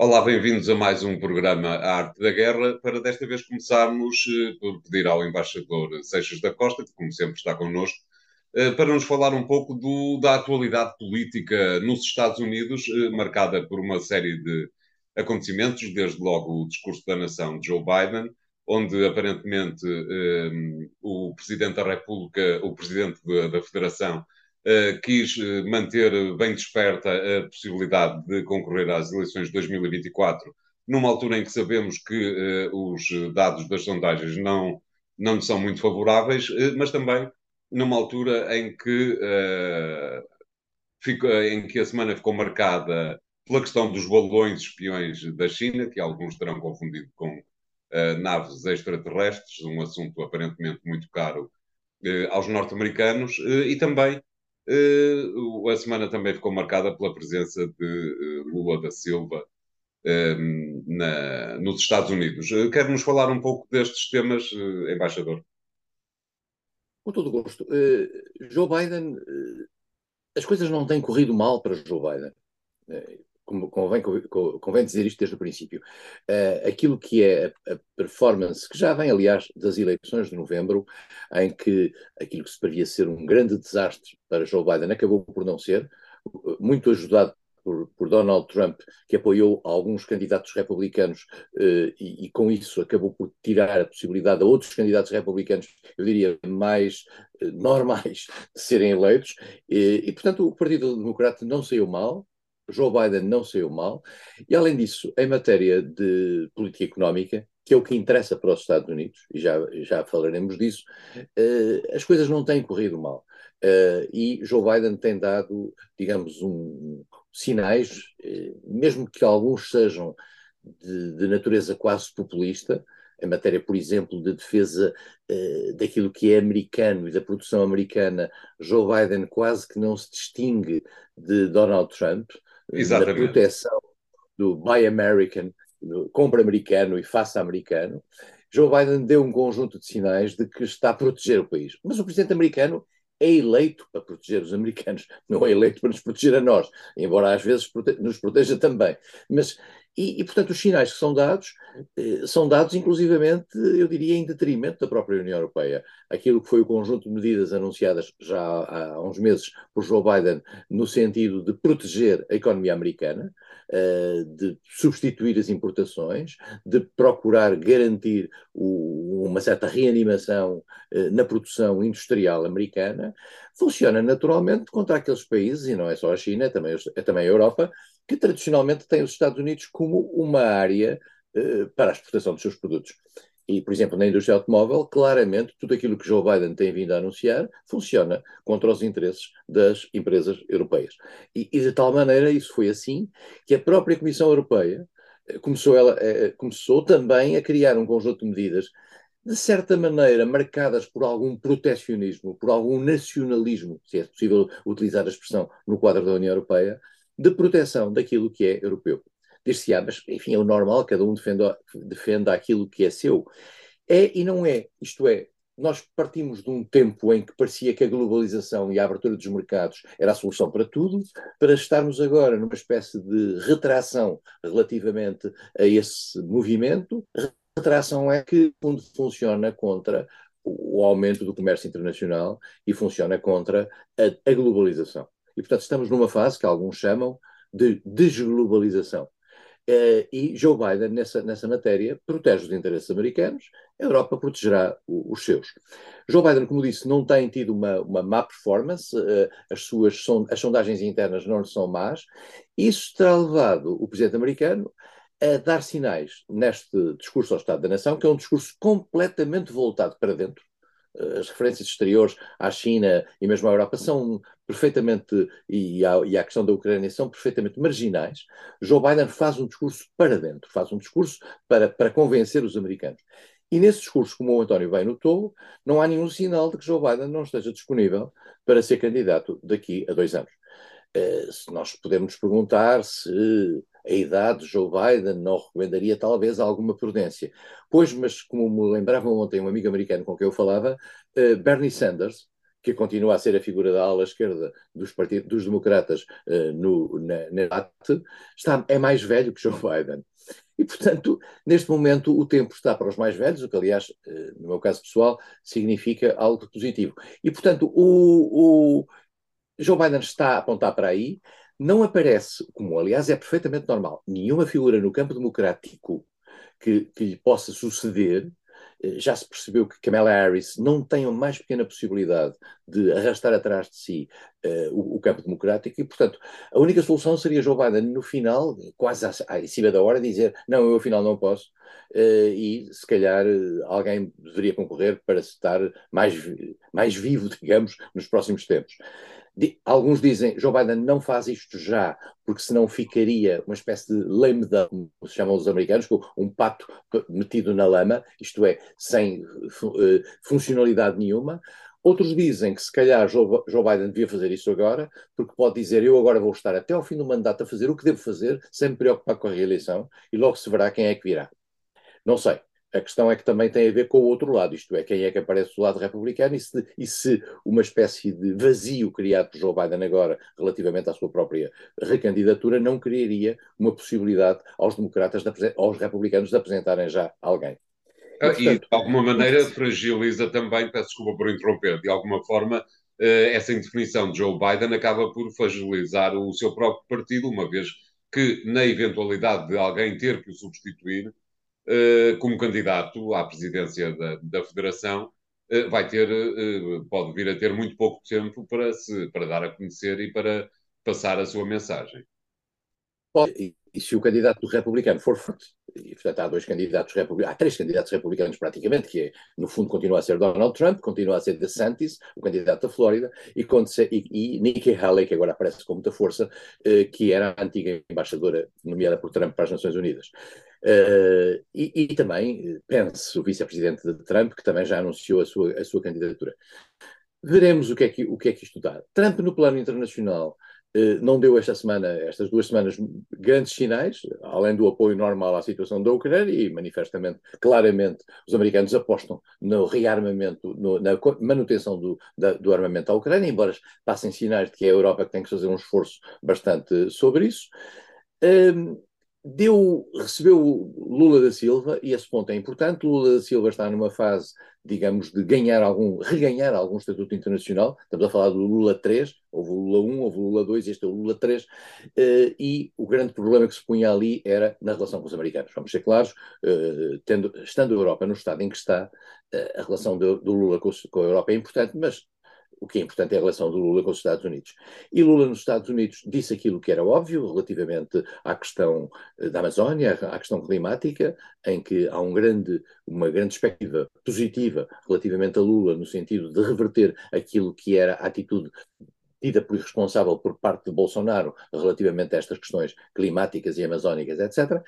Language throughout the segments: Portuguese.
Olá, bem-vindos a mais um programa A Arte da Guerra. Para desta vez começarmos eh, por pedir ao embaixador Seixas da Costa, que como sempre está connosco, eh, para nos falar um pouco do, da atualidade política nos Estados Unidos, eh, marcada por uma série de acontecimentos, desde logo o discurso da nação de Joe Biden, onde aparentemente o Presidente da República, o Presidente da Federação, Uh, quis uh, manter bem desperta a possibilidade de concorrer às eleições de 2024, numa altura em que sabemos que uh, os dados das sondagens não, não são muito favoráveis, mas também numa altura em que, fica, em que a semana ficou marcada pela questão dos balões espiões da China, que alguns terão confundido com naves extraterrestres, um assunto aparentemente muito caro aos norte-americanos, e também Uh, a semana também ficou marcada pela presença de uh, Lula da Silva ehm, na, nos Estados Unidos. Uh, Quer-nos falar um pouco destes temas, embaixador? Com todo gosto. Joe Biden, as coisas não têm corrido mal para Joe Biden convém, convém dizer isto desde o princípio, uh, aquilo que é a, a, performance, que já vem, aliás, das eleições de novembro, em que aquilo que se previa ser um grande desastre para Joe Biden acabou por não ser, muito ajudado por, por, Donald Trump, que apoiou alguns candidatos republicanos uh, e, e, com isso acabou por tirar a possibilidade a outros candidatos republicanos, eu diria, mais uh, normais, de serem eleitos. E, e, portanto, o Partido Democrata não saiu mal, Joe Biden não saiu mal, e além disso, em matéria de política económica, que é o que interessa para os Estados Unidos, e já, já falaremos disso, uh, as coisas não têm corrido mal. Uh, e Joe Biden tem dado, digamos, um, sinais, uh, mesmo que alguns sejam de, de, natureza quase populista, em matéria, por exemplo, de defesa daquilo que é americano e da produção americana, Joe Biden quase que não se distingue de Donald Trump. Exatamente. na proteção do Buy American, do compra americano e faça americano, Joe Biden deu um conjunto de sinais de que está a proteger o país. Mas o presidente americano é eleito para proteger os americanos, não é eleito para nos proteger a nós, embora às vezes nos proteja também. Mas e, e, portanto, os sinais que são dados eh, são dados, inclusivamente, eu diria, em detrimento da própria União Europeia. Aquilo que foi o conjunto de medidas anunciadas já há, uns meses por Joe Biden, no sentido de proteger a economia americana, eh, de substituir as importações, de procurar garantir uma certa reanimação eh, na produção industrial americana, funciona naturalmente contra aqueles países, e não é só a China, é também, é também a Europa, que tradicionalmente tem os Estados Unidos como uma área uh, para a exportação dos seus produtos. E, por exemplo, na indústria automóvel, claramente tudo aquilo que Joe Biden tem vindo a anunciar funciona contra os interesses das empresas europeias. E, e de tal maneira isso foi assim que a própria Comissão Europeia eh, começou, ela, eh, começou também a criar um conjunto de medidas de certa maneira marcadas por algum protecionismo, por algum nacionalismo, se é possível utilizar a expressão no quadro da União Europeia, de proteção daquilo que é europeu. Dir-se-á, mas enfim, é o normal, cada um defenda, defenda aquilo que é seu. É e não é. Isto é, nós partimos de um tempo em que parecia que a globalização e a abertura dos mercados era a solução para tudo, para estarmos agora numa espécie de retração relativamente a esse movimento. Retração é que, fundo, funciona contra o aumento do comércio internacional e funciona contra a, a globalização. E, portanto, estamos numa fase que alguns chamam de desglobalização. Uh, e Joe Biden, nessa, nessa matéria, protege os interesses americanos, a Europa protegerá os seus. Joe Biden, como disse, não tem tido uma, uma má performance, uh, as suas as sondagens internas não são más, isso terá levado o presidente americano a dar sinais neste discurso ao Estado da Nação, que é um discurso completamente voltado para dentro, as referências exteriores à China e mesmo à Europa são perfeitamente, e à, e à questão da Ucrânia, são perfeitamente marginais. Joe Biden faz um discurso para dentro, faz um discurso para, para convencer os americanos. E nesse discurso, como o António bem notou, não há nenhum sinal de que Joe Biden não esteja disponível para ser candidato daqui a dois anos. Uh, nós podemos perguntar se a idade de Joe Biden não recomendaria talvez alguma prudência. Pois, mas como me lembrava ontem um amigo americano com quem eu falava, uh, Bernie Sanders, que continua a ser a figura da ala esquerda dos, partidos, dos democratas uh, no, na, na está, é mais velho que Joe Biden. E, portanto, neste momento, o tempo está para os mais velhos, o que, aliás, uh, no meu caso pessoal, significa algo positivo. E, portanto, o, o Joe Biden está a apontar para aí, não aparece, como aliás é perfeitamente normal, nenhuma figura no campo democrático que, que lhe possa suceder eh, já se percebeu que Kamala Harris não tem a mais pequena possibilidade de arrastar atrás de si uh, o, o, campo democrático e, portanto, a única solução seria Joe Biden, no final, quase à, em cima da hora, dizer não, eu afinal não posso uh, e, se calhar, alguém deveria concorrer para estar mais, mais vivo, digamos, nos próximos tempos. Alguns dizem Joe Biden não faz isto já, porque senão ficaria uma espécie de lame duck, como se chamam os americanos, um pato metido na lama, isto é, sem uh, funcionalidade nenhuma. Outros dizem que se calhar Joe Biden devia fazer isso agora, porque pode dizer eu agora vou estar até ao fim do mandato a fazer o que devo fazer, sem me preocupar com a reeleição, e logo se verá quem é que virá. Não sei. A questão é que também tem a ver com o outro lado, isto é, quem é que aparece do lado republicano e se, e se uma espécie de vazio criado por Joe Biden agora relativamente à sua própria recandidatura não criaria uma possibilidade aos democratas, de, aos republicanos de apresentarem já alguém. E, ah, portanto, e de alguma maneira fragiliza também, peço desculpa por interromper, de alguma forma eh, essa indefinição de Joe Biden acaba por fragilizar o seu próprio partido, uma vez que, na eventualidade de alguém ter que o substituir, como candidato à presidência da, da Federação, eh, vai ter, eh, pode vir a ter muito pouco tempo para, se, para dar a conhecer e para passar a sua mensagem. E, se o candidato republicano for forte, e portanto há dois candidatos republicanos, há três candidatos republicanos praticamente, que é, no fundo continua a ser Donald Trump, continua a ser DeSantis, o candidato da Flórida, e, e, e Nikki Haley, que agora aparece com muita força, que era a antiga embaixadora nomeada por Trump para as Nações Unidas. Uh, e, e, também Pence, o vice-presidente de Trump, que também já anunciou a sua, a sua candidatura. Veremos o que, é que, o que é que isto dá. Trump, no plano internacional, não deu esta semana, estas duas semanas, grandes sinais, além do apoio normal à situação da Ucrânia, e manifestamente, claramente, os americanos apostam no rearmamento, no, na manutenção do, da, do armamento à Ucrânia, embora passem sinais de que é a Europa que tem que fazer um esforço bastante sobre isso. Um, deu, recebeu Lula da Silva, e esse ponto é importante, Lula da Silva está numa fase, digamos, de ganhar algum, reganhar algum estatuto internacional, estamos a falar do Lula 3, houve o Lula 1, houve o Lula 2, este é o Lula 3, uh, e o grande problema que se punha ali era na relação com os americanos, vamos ser claros, uh, tendo, estando a Europa no estado em que está, uh, a relação do, do Lula com, com a Europa é importante, mas o que é importante é a relação do Lula com os Estados Unidos. E Lula nos Estados Unidos disse aquilo que era óbvio relativamente à questão eh, da Amazónia, à questão climática, em que há um grande, uma grande expectativa positiva relativamente a Lula, no sentido de reverter aquilo que era a atitude tida por irresponsável por parte de Bolsonaro relativamente a estas questões climáticas e amazónicas, etc.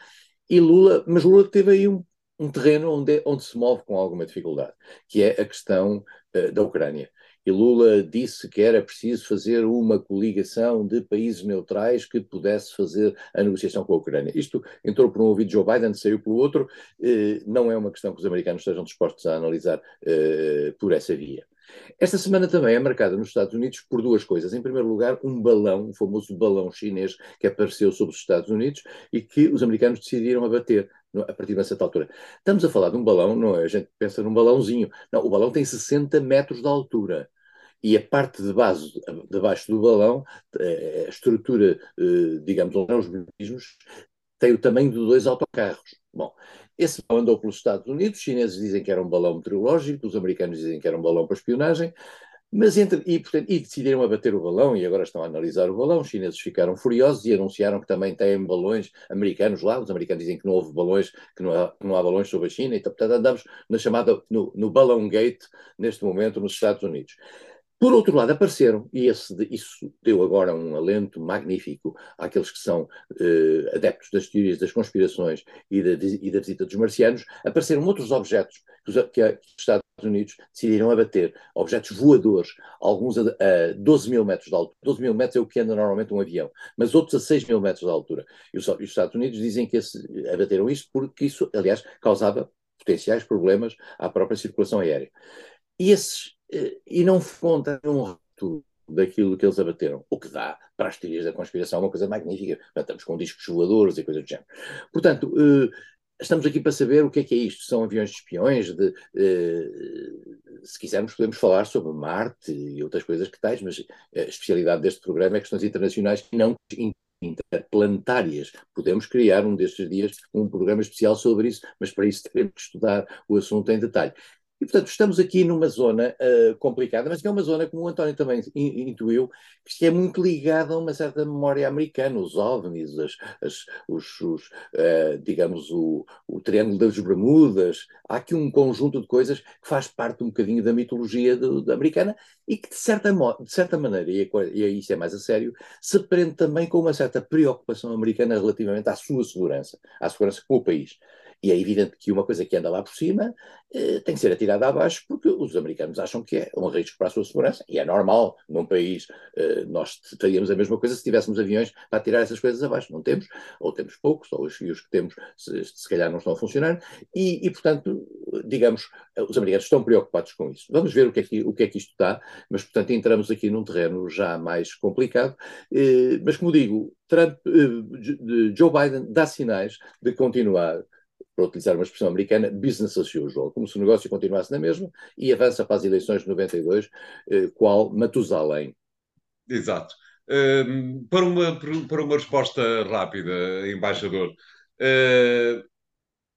E Lula, mas Lula teve aí um, um terreno onde, onde se move com alguma dificuldade, que é a questão uh, da Ucrânia e Lula disse que era preciso fazer uma coligação de países neutrais que pudesse fazer a negociação com a Ucrânia. Isto entrou por um ouvido de Joe Biden, saiu pelo outro, eh, não é uma questão que os americanos estejam dispostos a analisar eh, por essa via. Esta semana também é marcada nos Estados Unidos por duas coisas. Em primeiro lugar, um balão, o famoso balão chinês que apareceu sobre os Estados Unidos e que os americanos decidiram abater a partir de uma certa altura. Estamos a falar de um balão, não é? A gente pensa num balãozinho. Não, o balão tem 60 metros de altura e a parte de base, de baixo do balão, eh, a estrutura, eh, digamos, os mecanismos, tem o tamanho de dois autocarros. Bom, esse balão andou pelos Estados Unidos, os chineses dizem que era um balão meteorológico, os americanos dizem que era um balão para espionagem, mas entre, e, portanto, e decidiram abater o balão e agora estão a analisar o balão. Os chineses ficaram furiosos e anunciaram que também têm balões americanos lá. Os americanos dizem que não houve balões, que não há, não há balões sobre a China. Então, portanto, andamos na chamada, no, no balão gate, neste momento, nos Estados Unidos. Por outro lado, apareceram, e esse, isso deu agora um alento magnífico àqueles que são eh, adeptos das teorias das conspirações e da, e da, visita dos marcianos, apareceram outros objetos que os, que, os Estados Unidos decidiram abater, objetos voadores, alguns a, a 12 mil metros de altura. 12 mil metros é o que anda normalmente um avião, mas outros a 6 mil metros de altura. E os, os Estados Unidos dizem que esse, abateram isto porque isso, aliás, causava potenciais problemas à própria circulação aérea. E esses e não conta um rato daquilo que eles abateram, o que dá para as teorias da conspiração uma coisa magnífica. Estamos com discos voadores e coisas do género. Portanto, estamos aqui para saber o que é que é isto. São aviões de espiões, de, se quisermos podemos falar sobre Marte e outras coisas que tais, mas a especialidade deste programa é questões internacionais que não interplanetárias. Podemos criar um destes dias um programa especial sobre isso, mas para isso teremos que estudar o assunto em detalhe. E, portanto, estamos aqui numa zona uh, complicada, mas que é uma zona, como o António também intuiu, que é muito ligada a uma certa memória americana, os OVNIs, as, as, os, os uh, digamos, o, o, Triângulo das Bermudas. Há aqui um conjunto de coisas que faz parte um bocadinho da mitologia do, da americana e que, de certa, de certa maneira, e, e aí isso é mais a sério, se prende também com uma certa preocupação americana relativamente à sua segurança, à segurança com o país. E é evidente que uma coisa que anda lá por cima eh, tem que ser atirada abaixo porque os americanos acham que é um risco para a sua segurança. E é normal, num país, eh, nós faríamos a mesma coisa se tivéssemos aviões para tirar essas coisas abaixo. Não temos, ou temos poucos, ou os, os que temos se, se, calhar não estão a funcionar. E, e, portanto, digamos, os americanos estão preocupados com isso. Vamos ver o que é que, o que, é que isto dá, mas, portanto, entramos aqui num terreno já mais complicado. Eh, mas, como digo, Trump, eh, Joe Biden dá sinais de continuar para utilizar uma expressão americana, business as usual, como se o negócio continuasse na mesma e avança para as eleições de 92, eh, qual Matusalém. Exato. Uh, para, uma, para uma resposta rápida, embaixador, uh,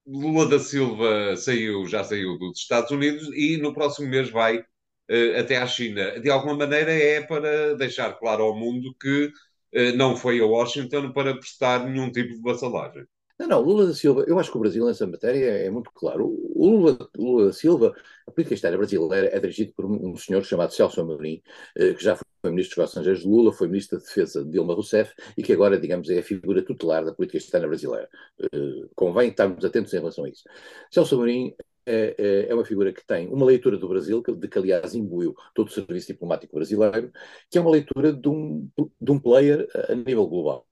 Lula da Silva saiu, já saiu dos Estados Unidos e no próximo mês vai uh, até à China. De alguma maneira é para deixar claro ao mundo que uh, não foi a Washington para prestar nenhum tipo de vassalagem. Não, não, Lula da Silva, eu acho que o Brasil nessa matéria é, muito claro. O Lula, Lula, da Silva, a política externa brasileira é dirigida por um, senhor chamado Celso Amorim, eh, que já foi ministro dos Estrangeiros de Lula, foi ministro da Defesa de Dilma Rousseff e que agora, digamos, é a figura tutelar da política externa brasileira. Eh, convém estarmos atentos em relação a isso. Celso Amorim é, é, é, uma figura que tem uma leitura do Brasil, de que aliás imbuiu todo o serviço diplomático brasileiro, que é uma leitura de um, de um player a nível global.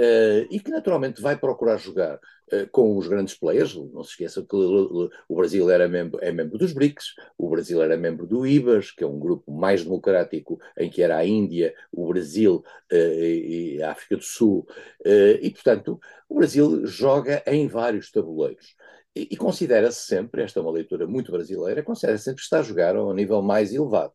Uh, e que naturalmente vai procurar jogar uh, com os grandes players. Não se esqueça que o Brasil era membro, é membro dos BRICS, o Brasil era membro do IBAS, que é um grupo mais democrático em que era a Índia, o Brasil uh, e a África do Sul. e, portanto, o Brasil joga em vários tabuleiros. E, e considera-se sempre, esta é uma leitura muito brasileira, considera-se sempre que está a jogar a um nível mais elevado.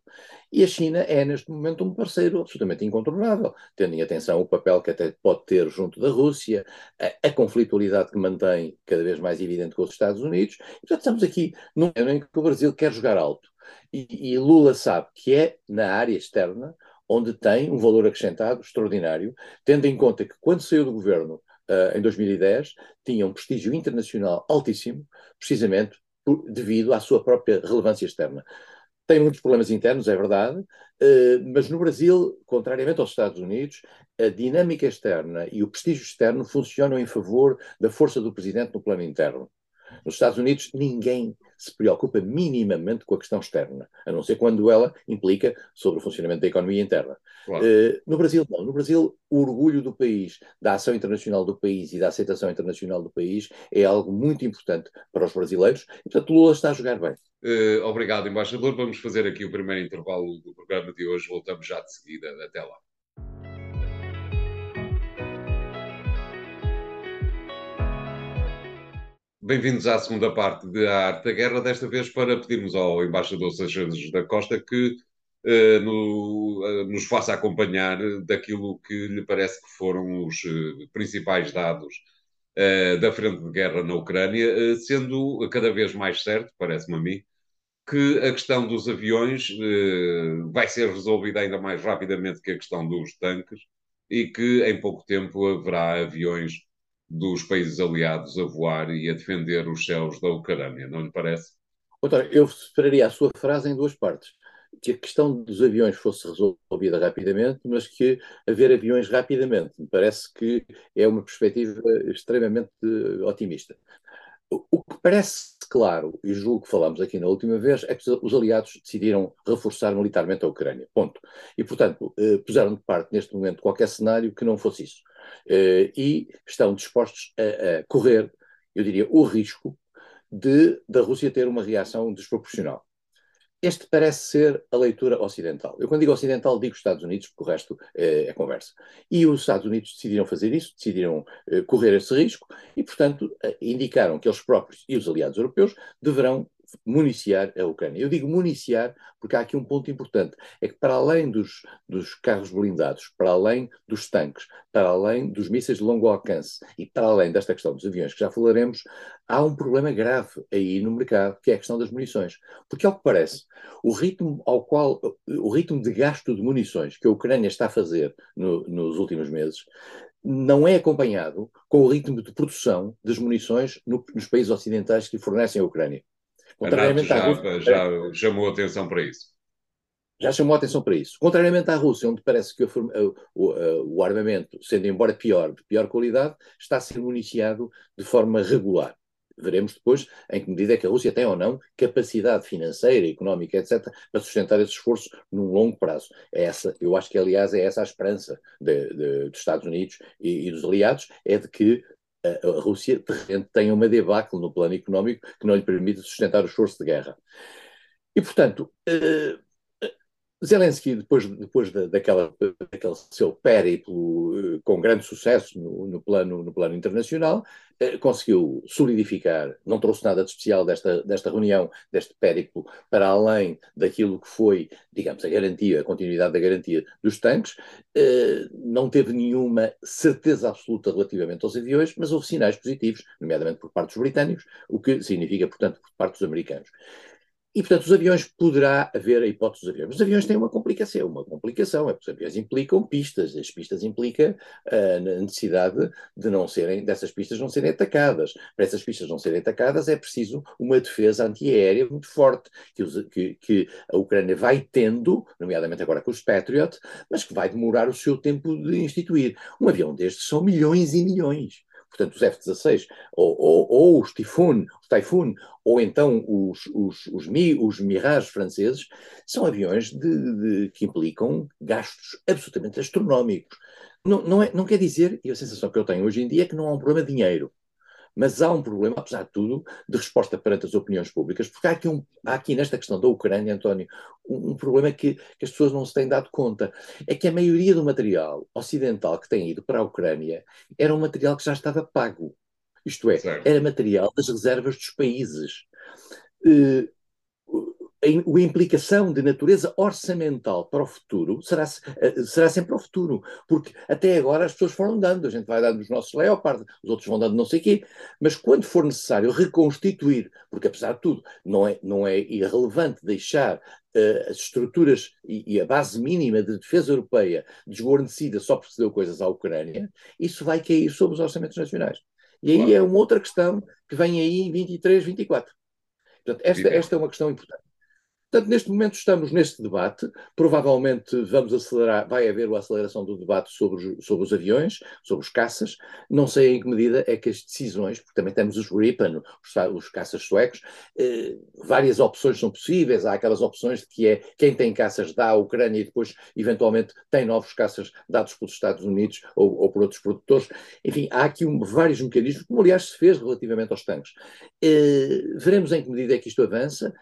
E a China é, neste momento, um parceiro absolutamente incontornável, tendo em atenção o papel que até pode ter junto da Rússia, a, a conflitualidade que mantém cada vez mais evidente com os Estados Unidos. E, portanto, estamos aqui num momento em que o Brasil quer jogar alto. E, e Lula sabe que é na área externa onde tem um valor acrescentado extraordinário, tendo em conta que quando saiu do governo uh, em 2010, tinha um prestígio internacional altíssimo, precisamente por, devido à sua própria relevância externa. Tem muitos problemas internos, é verdade, uh, mas no Brasil, contrariamente aos Estados Unidos, a dinâmica externa e o prestígio externo funcionam em favor da força do presidente no plano interno. Nos Estados Unidos, ninguém se preocupa minimamente com a questão externa, a não ser quando ela implica sobre o funcionamento da economia interna. Claro. Uh, no Brasil, não. No Brasil, o orgulho do país, da ação internacional do país e da aceitação internacional do país é algo muito importante para os brasileiros e, portanto, Lula está a jogar bem. Uh, obrigado, embaixador. Vamos fazer aqui o primeiro intervalo do programa de hoje. Voltamos já de seguida. Até lá. Bem-vindos à segunda parte de A Arte da Guerra, desta vez para pedirmos ao embaixador Seixas da Costa que uh, no, uh, nos faça acompanhar daquilo que lhe parece que foram os uh, principais dados da frente de guerra na Ucrânia, sendo cada vez mais certo, parece-me a mim, que a questão dos aviões vai ser resolvida ainda mais rapidamente que a questão dos tanques e que em pouco tempo haverá aviões dos países aliados a voar e a defender os céus da Ucrânia, não lhe parece? Doutor, eu separaria a sua frase em duas partes. Que a questão dos aviões fosse resolvida rapidamente, mas que haver aviões rapidamente. Me parece que é uma perspectiva extremamente otimista. O que parece claro, e julgo que falamos aqui na última vez, é que os aliados decidiram reforçar militarmente a Ucrânia. Ponto. E, portanto, eh, puseram de parte neste momento qualquer cenário que não fosse isso. Eh, e estão dispostos a, a correr, eu diria, o risco de da Rússia ter uma reação desproporcional. este parece ser a leitura ocidental. Eu, quando digo ocidental, digo Estados Unidos, porque o resto é, é conversa. E os Estados Unidos decidiram fazer isso, decidiram eh, correr esse risco e, portanto, indicaram que eles próprios e os aliados europeus deverão municiar a Ucrânia. Eu digo municiar porque há aqui um ponto importante: é que, para além dos, dos carros blindados, para além dos tanques, para além dos mísseis de longo alcance e para além desta questão dos aviões, que já falaremos, há um problema grave aí no mercado, que é a questão das munições. Porque, ao que parece, o ritmo ao qual o ritmo de gasto de munições que a Ucrânia está a fazer no, nos últimos meses não é acompanhado com o ritmo de produção das munições no, nos países ocidentais que fornecem a Ucrânia. Contrariamente já, à Rússia. Já chamou atenção para isso. Já chamou atenção para isso. Contrariamente à Rússia, onde parece que o, o, o armamento, sendo embora pior, de pior qualidade, está a ser municiado de forma regular. Veremos depois em que medida é que a Rússia tem ou não capacidade financeira, económica, etc., para sustentar esse esforço num longo prazo. É essa, eu acho que, aliás, é essa a esperança de, de, dos Estados Unidos e, e, dos aliados, é de que a Rússia de repente tem uma debacle no plano económico que não lhe permite sustentar o esforço de guerra. E, portanto, uh, Zelensky, depois, depois da, daquela, daquele seu périplo uh, com grande sucesso no, no, plano, no plano internacional, uh, conseguiu solidificar, não trouxe nada de especial desta, desta reunião, deste périplo, para além daquilo que foi, digamos, a garantia, a continuidade da garantia dos tanques, uh, não teve nenhuma certeza absoluta relativamente aos aviões, mas houve sinais positivos, nomeadamente por parte dos britânicos, o que significa, portanto, por parte dos americanos. E, portanto, os aviões, poderá haver a hipótese dos aviões. Os aviões têm uma complicação, uma complicação, é porque os aviões implicam pistas, as pistas implicam a necessidade de não serem, dessas pistas não serem atacadas. Para essas pistas não serem atacadas é preciso uma defesa antiaérea muito forte, que, os, que, que a Ucrânia vai tendo, nomeadamente agora com os Patriot, mas que vai demorar o seu tempo de instituir. Um avião destes são milhões e milhões portanto os F-16, ou, ou, ou, os Typhoon, Typhoon, ou então os, os, os, Mi, os Mirage franceses, são aviões de, de, que implicam gastos absolutamente astronómicos. Não, não, é, não quer dizer, e a sensação que eu tenho hoje em dia é que não há um problema de dinheiro. Mas há um problema, apesar de tudo, de resposta perante as opiniões públicas, porque há aqui, um, há aqui nesta questão da Ucrânia, António, um, um problema que, que, as pessoas não se têm dado conta. É que a maioria do material ocidental que tem ido para a Ucrânia era um material que já estava pago. Isto é, certo. era material das reservas dos países. Uh, a implicação de natureza orçamental para o futuro será, eh, será sempre para o futuro, porque até agora as pessoas foram dando, a gente vai dando os nossos Leopard, os outros vão dando não sei o quê, mas quando for necessário reconstituir, porque apesar de tudo não é, não é irrelevante deixar uh, as estruturas e, e, a base mínima de defesa europeia desguarnecida só porque se deu coisas à Ucrânia, isso vai cair sobre os orçamentos nacionais. E aí claro. é uma outra questão que vem aí em 23, 24. Portanto, esta, esta é uma questão importante. Portanto, neste momento estamos neste debate, provavelmente vamos acelerar, vai haver a aceleração do debate sobre os, sobre os aviões, sobre os caças, não sei em que medida é que as decisões, porque também temos os Gripen, os, os caças suecos, eh, várias opções são possíveis, há aquelas opções de que é quem tem caças dá à Ucrânia e depois, eventualmente, tem novos caças dados pelos Estados Unidos ou, ou por outros produtores, enfim, há aqui um, vários mecanismos, como aliás se fez relativamente aos tanques. Eh, veremos em que medida é que isto avança,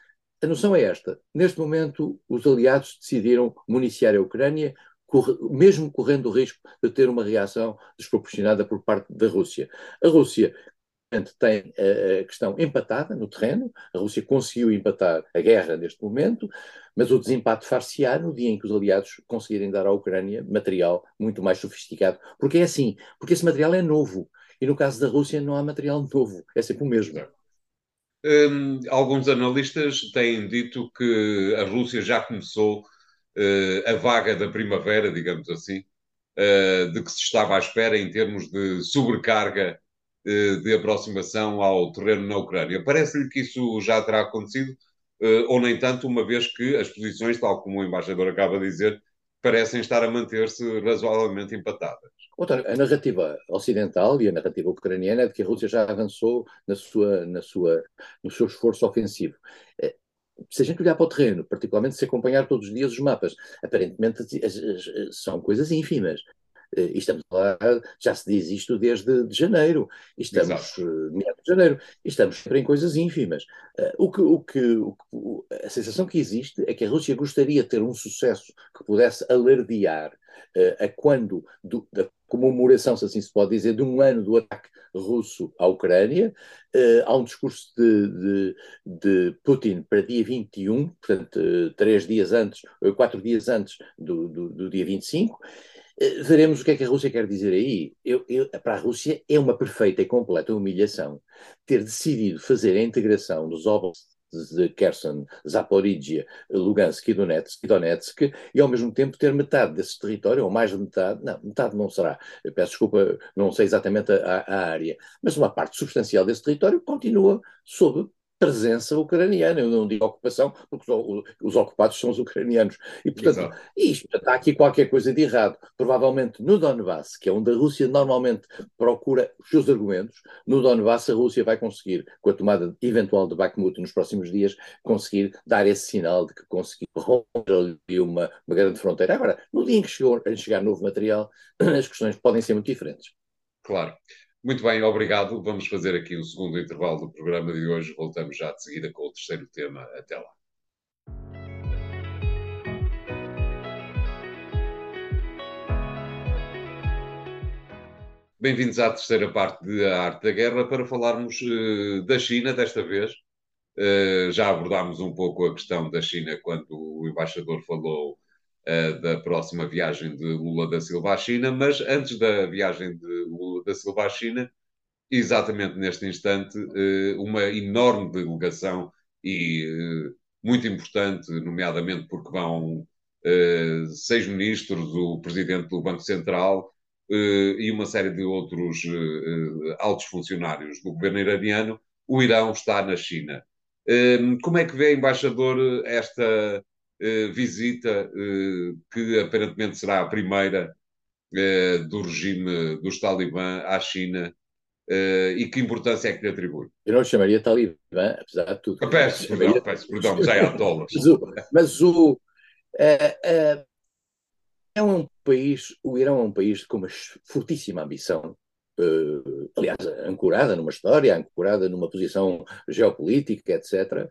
a noção é esta. Neste momento, os aliados decidiram municiar a Ucrânia, mesmo correndo o risco de ter uma reação desproporcionada por parte da Rússia. A Rússia tem a questão empatada no terreno, a Rússia conseguiu empatar a guerra neste momento, mas o desempate far-se-á no dia em que os aliados conseguirem dar à Ucrânia material muito mais sofisticado. Porque é assim, porque esse material é novo, e no caso da Rússia não há material novo, é sempre o mesmo. Um, alguns analistas têm dito que a Rússia já começou uh, a vaga da primavera, digamos assim, uh, de que se estava à espera em termos de sobrecarga uh, de aproximação ao terreno na Ucrânia. Parece-lhe que isso já terá acontecido, ou nem tanto, uma vez que as posições, tal como o embaixador acaba de dizer, parecem estar a manter-se razoavelmente empatadas. Outra, a narrativa ocidental e a narrativa ucraniana é de que a Rússia já avançou na sua, na sua, no seu esforço ofensivo. Eh, se a gente olhar para o terreno, particularmente se acompanhar todos os dias os mapas, aparentemente são coisas ínfimas. Estamos lá, já se diz isto desde de janeiro, estamos, meados de janeiro, estamos sempre em coisas ínfimas. O que, o que, o a sensação que existe é que a Rússia gostaria de ter um sucesso que pudesse alardear a quando do, da comemoração, se assim se pode dizer, de um ano do ataque russo à Ucrânia. Uh, há um discurso de, de, de, Putin para dia 21, portanto, uh, três dias antes, uh, quatro dias antes do, do, do dia 25. Uh, veremos o que é que a Rússia quer dizer aí. Eu, eu, para a Rússia é uma perfeita e completa humilhação ter decidido fazer a integração dos oblastos de Kherson, Zaporizhia, Lugansk e Donetsk, Donetsk, e ao mesmo tempo ter metade desse território, ou mais de metade, não, metade não será, peço desculpa, não sei exatamente a, a área, mas uma parte substancial desse território continua sob presença ucraniana. Eu não digo ocupação, porque os, os ocupados são os ucranianos. E, portanto, isto, está aqui qualquer coisa de errado. Provavelmente no Donbass, que é onde a Rússia normalmente procura os seus argumentos, no Donbass a Rússia vai conseguir, com a tomada eventual de Bakhmut nos próximos dias, conseguir dar esse sinal de que conseguiu romper ali uma, uma grande fronteira. Agora, no dia em que chegou, em chegar novo material, as questões podem ser muito diferentes. Claro. Muito bem, obrigado. Vamos fazer aqui o segundo intervalo do programa de hoje. Voltamos já de seguida com o terceiro tema. Até lá. Bem-vindos à terceira parte de A Arte da Guerra para falarmos uh, da China desta vez. Uh, já abordámos um pouco a questão da China quando o embaixador falou da próxima viagem de Lula da Silva à China, mas antes da viagem de Lula da Silva à China, exatamente neste instante, uh, uma enorme delegação e uh, muito importante, nomeadamente porque vão seis ministros, o presidente do Banco Central e uma série de outros altos funcionários do governo iraniano, o Irão está na China. como é que vê, embaixador, esta eh, visita eh, que aparentemente será a primeira eh, do regime dos Talibã à China e que importância é que lhe atribui? Eu não chamaria Talibã, apesar de tudo. Ah, peço, chamaria... perdão, peço, perdão, já é dólares. mas o, mas o é um país, o Irão é um país com uma fortíssima ambição, Uh, aliás, ancorada numa história, ancorada numa posição geopolítica, etc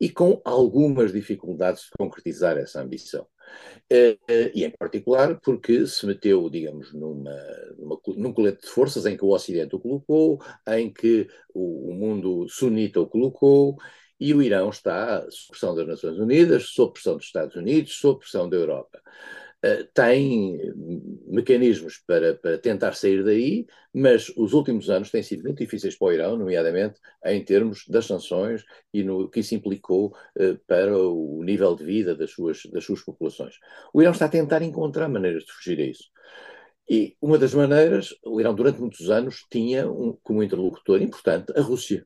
e com algumas dificuldades de concretizar essa ambição. Uh, uh, e em particular porque se meteu, digamos, numa, numa, num colete de forças em que o Ocidente o colocou, em que o, o mundo sunita o colocou, e o Irão está sob pressão das Nações Unidas, sob pressão dos Estados Unidos, sob pressão da Europa. Eh, tem mecanismos para, para tentar sair daí, mas os últimos anos têm sido muito difíceis para o Irão, nomeadamente em termos das sanções e no que isso implicou uh, para o nível de vida das suas, das suas populações. O Irão está a tentar encontrar maneiras de fugir a isso. E uma das maneiras, o Irão durante muitos anos tinha um, como interlocutor importante a Rússia.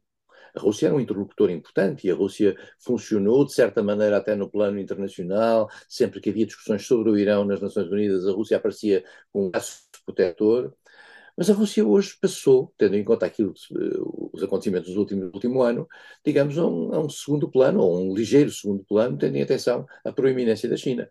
A Rússia era um interlocutor importante e a Rússia funcionou, de certa maneira, até no plano internacional. Sempre que havia discussões sobre o Irão nas Nações Unidas, a Rússia aparecia com um braço protetor. Mas a Rússia hoje passou, tendo em conta aquilo, os acontecimentos do último, do último ano, digamos, a um, a um, segundo plano, ou um ligeiro segundo plano, tendo em atenção a proeminência da China.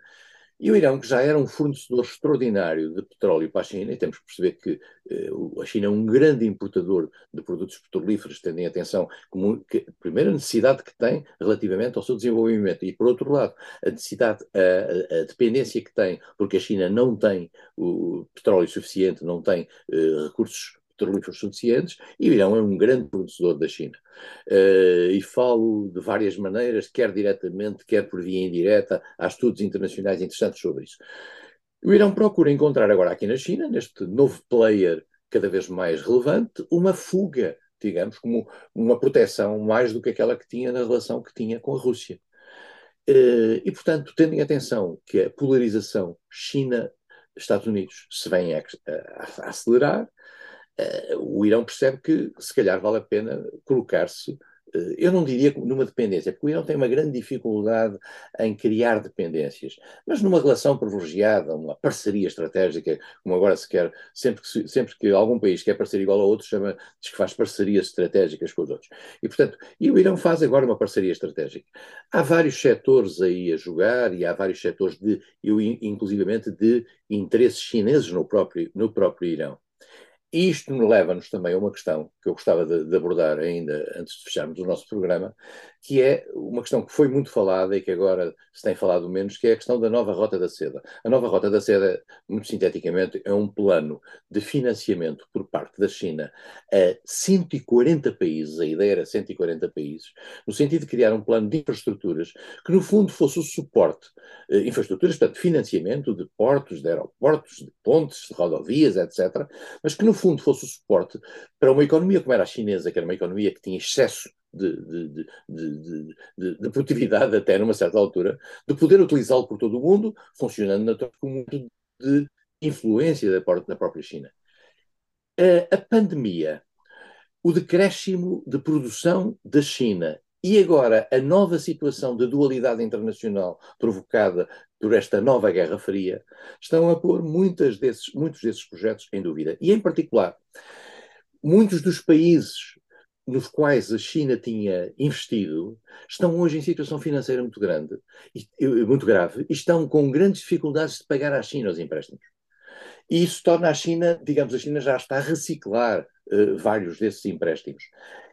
E o Irão, que já era um fornecedor extraordinário de petróleo para a China, e temos que perceber que eh, a China é um grande importador de produtos petrolíferos, tendo em atenção como, que, a primeira necessidade que tem relativamente ao seu desenvolvimento, e por outro lado, a necessidade, a, a, dependência que tem, porque a China não tem o petróleo suficiente, não tem eh, recursos petrolíferos suficientes e o Irão é um grande fornecedor da China. Uh, e falo de várias maneiras, quer diretamente, quer por via indireta, há estudos internacionais interessantes sobre isso. O Irão procura encontrar agora aqui na China, neste novo player cada vez mais relevante, uma fuga, digamos, como uma proteção mais do que aquela que tinha na relação que tinha com a Rússia. Uh, e, portanto, tendo em atenção que a polarização China-Estados Unidos se vem a, acelerar, o Irão percebe que se calhar vale a pena colocar-se eh, eu não diria numa dependência, porque o Irão tem uma grande dificuldade em criar dependências, mas numa relação privilegiada, uma parceria estratégica, como agora se quer, sempre que, sempre que algum país quer parecer igual a outro, chama, diz que faz parcerias estratégicas com os outros. E, portanto, e o Irão faz agora uma parceria estratégica. Há vários setores aí a jogar e há vários setores, de, inclusivamente, de interesses chineses no próprio, no próprio Irão. E isto leva-nos também a uma questão que eu gostava de, de, abordar ainda antes de fecharmos o nosso programa, que é uma questão que foi muito falada e que agora se tem falado menos, que é a questão da nova Rota da Seda. A nova Rota da Seda, muito sinteticamente, é um plano de financiamento por parte da China a 140 países, a ideia era 140 países, no sentido de criar um plano de infraestruturas que, no fundo, fosse o suporte, eh, infraestruturas, portanto, financiamento de portos, de aeroportos, de pontes, de rodovias, etc., mas que, no fundo, fosse o suporte para uma economia como era a chinesa, que era uma economia que tinha excesso de, de, de, de, produtividade até numa certa altura, de poder utilizá-lo por todo o mundo, funcionando naturalmente como muito de influência da, da própria China. A, a pandemia, o decréscimo de produção da China e agora a nova situação de dualidade internacional provocada por esta nova Guerra Fria estão a pôr muitas desses, muitos desses projetos em dúvida. E, em particular, muitos dos países nos quais a China tinha investido estão hoje em situação financeira muito grande, muito grave, e estão com grandes dificuldades de pagar à China os empréstimos. E isso torna a China, digamos, a China já está a reciclar uh, vários desses empréstimos.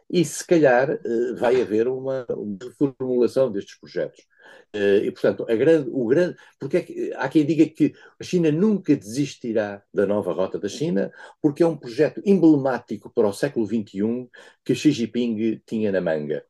E se calhar uh, vai haver uma, uma reformulação destes projetos. Uh, e, portanto, a grande, o grande. Porque é que, há quem diga que a China nunca desistirá da nova rota da China, porque é um projeto emblemático para o século XXI que Xi Jinping tinha na manga.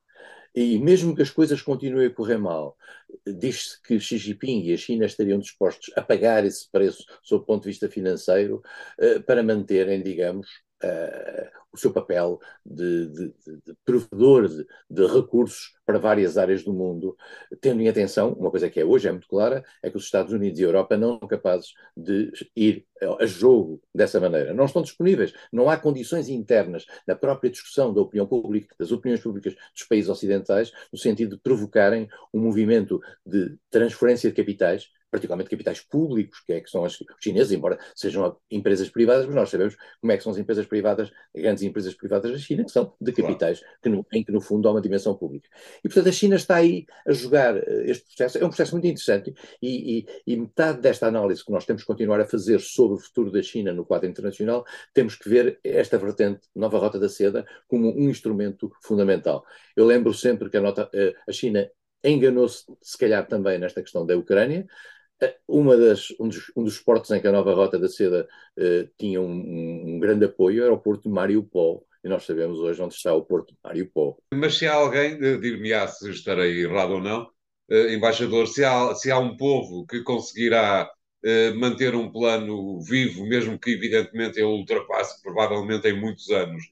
E mesmo que as coisas continuem a correr mal, diz-se que Xi Jinping e a China estariam dispostos a pagar esse preço, sob o ponto de vista financeiro, uh, para manterem, digamos, uh, o seu papel de, de, de provedor de, de, recursos para várias áreas do mundo, tendo em atenção, uma coisa que é hoje é muito clara, é que os Estados Unidos e a Europa não são capazes de ir a jogo dessa maneira. Não estão disponíveis. Não há condições internas na própria discussão da opinião pública, das opiniões públicas dos países ocidentais, no sentido de provocarem um movimento de transferência de capitais particularmente capitais públicos, que, é, que são os chineses, embora sejam empresas privadas, mas nós sabemos como é que são as empresas privadas, grandes empresas privadas da China, que são de capitais, claro. que no, em que no fundo há uma dimensão pública. E portanto a China está aí a jogar eh, este processo, é um processo muito interessante e, e, e metade desta análise que nós temos que continuar a fazer sobre o futuro da China no quadro internacional, temos que ver esta vertente, nova rota da seda, como um instrumento fundamental. Eu lembro sempre que a, nota, eh, a China enganou-se, se calhar também nesta questão da Ucrânia, uma das, um, dos, um dos portos em que a nova Rota da Seda uh, tinha um, um, grande apoio era o porto de Mariupol, e nós sabemos hoje onde está o porto de Mariupol. Mas se há alguém, dir-me-á se estarei errado ou não, uh, embaixador, se há, se há um povo que conseguirá uh, manter um plano vivo, mesmo que evidentemente ele ultrapasse provavelmente em muitos anos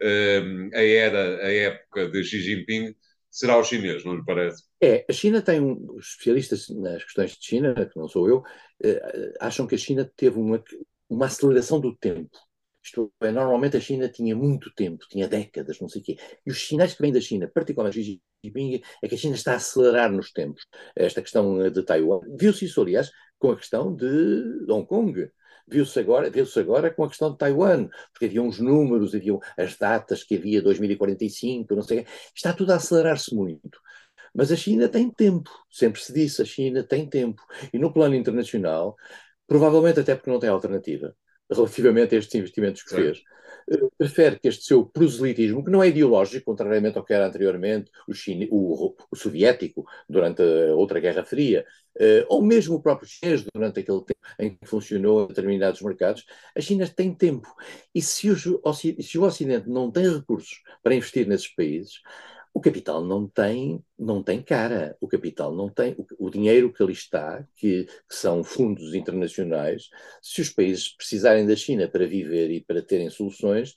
a era, a época de Xi Jinping, será o chinês, não lhe parece? É, a China tem um. Os especialistas nas questões de China, que não sou eu, eh, acham que a China teve uma, uma aceleração do tempo. Isto é, normalmente a China tinha muito tempo, tinha décadas, não sei o quê. E os sinais que vêm da China, particularmente Xi Jinping, é que a China está a acelerar nos tempos. Esta questão de Taiwan. Viu-se isso, aliás, com a questão de Hong Kong viu-se agora, viu agora com a questão de Taiwan, porque havia uns números, havia as datas que havia 2045, não sei, está tudo a acelerar-se muito. Mas a China tem tempo, sempre se disse, a China tem tempo. E no plano internacional, provavelmente até porque não tem alternativa relativamente a estes investimentos que fez, prefere que este seu proselitismo, que não é ideológico, contrariamente ao que era anteriormente o, Chine, o, o soviético durante a outra Guerra Fria, uh, ou mesmo o próprio chinês durante aquele tempo em que funcionou em determinados mercados, a China tem tempo. E se o, se o Ocidente não tem recursos para investir nesses países, o capital não tem, não tem cara, o capital não tem, o, o dinheiro que ali está, que, que, são fundos internacionais, se os países precisarem da China para viver e para terem soluções,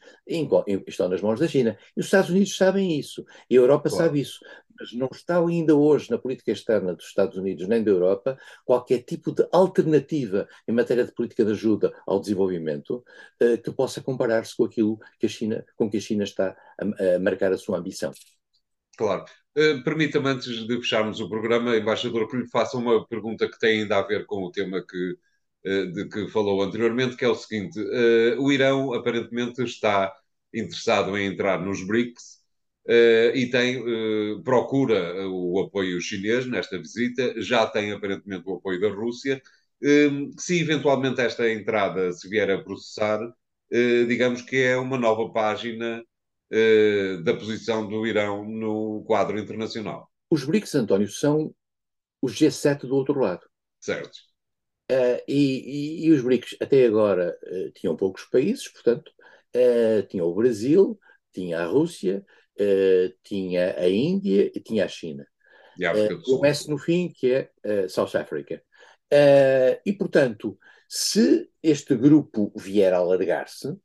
estão nas mãos da China. E os Estados Unidos sabem isso, e a Europa claro. sabe isso, mas não está ainda hoje na política externa dos Estados Unidos nem da Europa qualquer tipo de alternativa em matéria de política de ajuda ao desenvolvimento uh, que possa comparar-se com aquilo que a China, com que a China está a, a marcar a sua ambição. Claro. Uh, Permita-me, antes de fecharmos o programa, embaixador, que lhe faça uma pergunta que tem ainda a ver com o tema que, uh, de que falou anteriormente, que é o seguinte: uh, o Irão aparentemente está interessado em entrar nos BRICS e tem, procura o apoio chinês nesta visita, já tem aparentemente o apoio da Rússia. se eventualmente esta entrada se vier a processar, digamos que é uma nova página uh, da posição do Irão no quadro internacional. Os BRICS, António, são os G7 do outro lado. Certo. Uh, e, e, e, os BRICS até agora uh, tinham poucos países, portanto, tinha o Brasil, tinha a Rússia, tinha a Índia e tinha a China. E a África do Sul. Começa no fim, que é South Africa. e, portanto, se este grupo vier a alargar-se,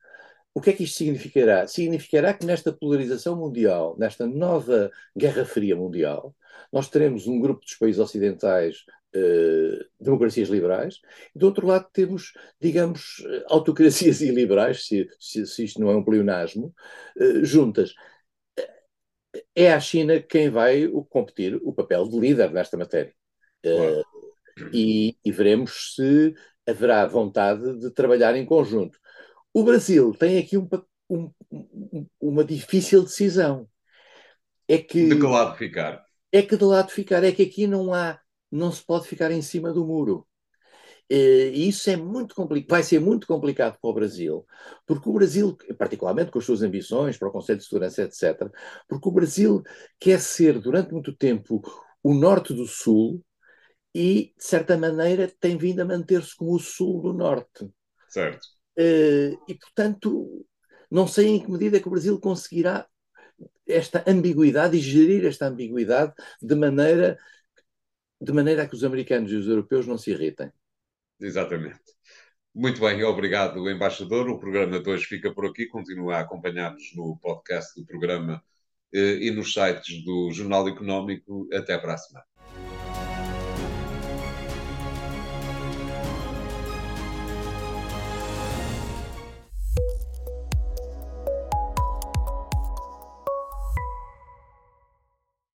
o que é que isto significará? Significará que nesta polarização mundial, nesta nova Guerra Fria mundial, nós teremos um grupo dos países ocidentais eh, democracias liberais, e do outro lado temos, digamos, autocracias iliberais, se, se, se isto não é um pleonasmo, eh, juntas. É a China quem vai competir o papel de líder nesta matéria. Eh, e, e veremos se haverá vontade de trabalhar em conjunto. O Brasil tem aqui um, um, uma difícil decisão. É que, de que lado ficar? É que de lado ficar. É que aqui não há, não se pode ficar em cima do muro. E isso é muito complicado, vai ser muito complicado para o Brasil, porque o Brasil, particularmente com as suas ambições para o Conselho de Segurança, etc., porque o Brasil quer ser durante muito tempo o norte do sul e, de certa maneira, tem vindo a manter-se como o sul do norte. Certo. Uh, e, portanto, não sei em que medida é que o Brasil conseguirá esta ambiguidade e gerir esta ambiguidade de maneira, de maneira a que os americanos e os europeus não se irritem. Exatamente. Muito bem, obrigado, embaixador. O programa de hoje fica por aqui. Continua a acompanhar-nos no podcast do programa eh, e nos sites do Jornal Económico. Até para a semana.